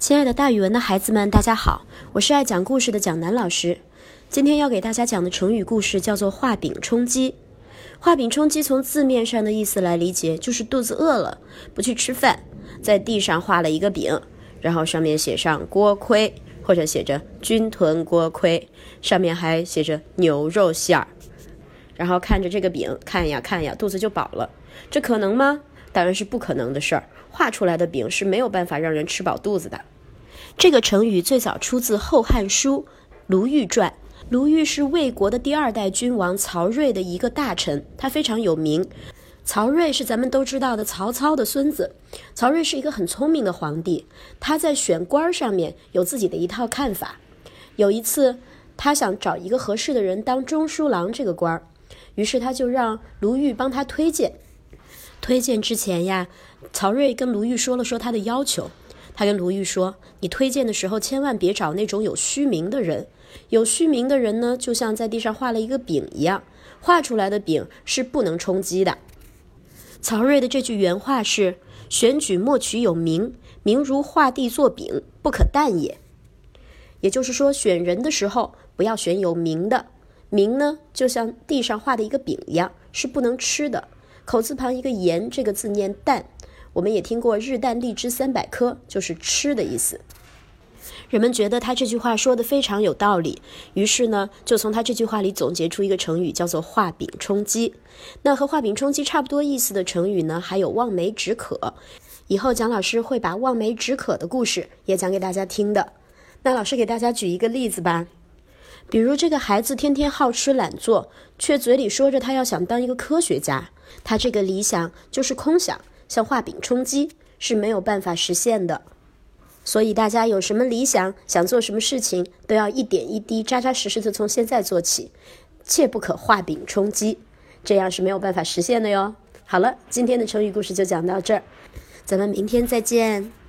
亲爱的，大语文的孩子们，大家好，我是爱讲故事的蒋楠老师。今天要给大家讲的成语故事叫做“画饼充饥”。画饼充饥从字面上的意思来理解，就是肚子饿了，不去吃饭，在地上画了一个饼，然后上面写上“锅盔”或者写着“军屯锅盔”，上面还写着牛肉馅儿，然后看着这个饼，看呀看呀，肚子就饱了。这可能吗？当然是不可能的事儿。画出来的饼是没有办法让人吃饱肚子的。这个成语最早出自《后汉书·卢毓传》。卢毓是魏国的第二代君王曹睿的一个大臣，他非常有名。曹睿是咱们都知道的曹操的孙子。曹睿是一个很聪明的皇帝，他在选官儿上面有自己的一套看法。有一次，他想找一个合适的人当中书郎这个官儿，于是他就让卢毓帮他推荐。推荐之前呀，曹睿跟卢玉说了说他的要求。他跟卢玉说：“你推荐的时候千万别找那种有虚名的人。有虚名的人呢，就像在地上画了一个饼一样，画出来的饼是不能充饥的。”曹睿的这句原话是：“选举莫取有名，名如画地作饼，不可啖也。”也就是说，选人的时候不要选有名的，名呢就像地上画的一个饼一样，是不能吃的。口字旁一个言，这个字念淡。我们也听过“日啖荔枝三百颗”，就是吃的意思。人们觉得他这句话说的非常有道理，于是呢，就从他这句话里总结出一个成语，叫做“画饼充饥”。那和“画饼充饥”差不多意思的成语呢，还有“望梅止渴”。以后蒋老师会把望梅止渴的故事也讲给大家听的。那老师给大家举一个例子吧，比如这个孩子天天好吃懒做，却嘴里说着他要想当一个科学家，他这个理想就是空想。像画饼充饥是没有办法实现的，所以大家有什么理想，想做什么事情，都要一点一滴、扎扎实实的从现在做起，切不可画饼充饥，这样是没有办法实现的哟。好了，今天的成语故事就讲到这儿，咱们明天再见。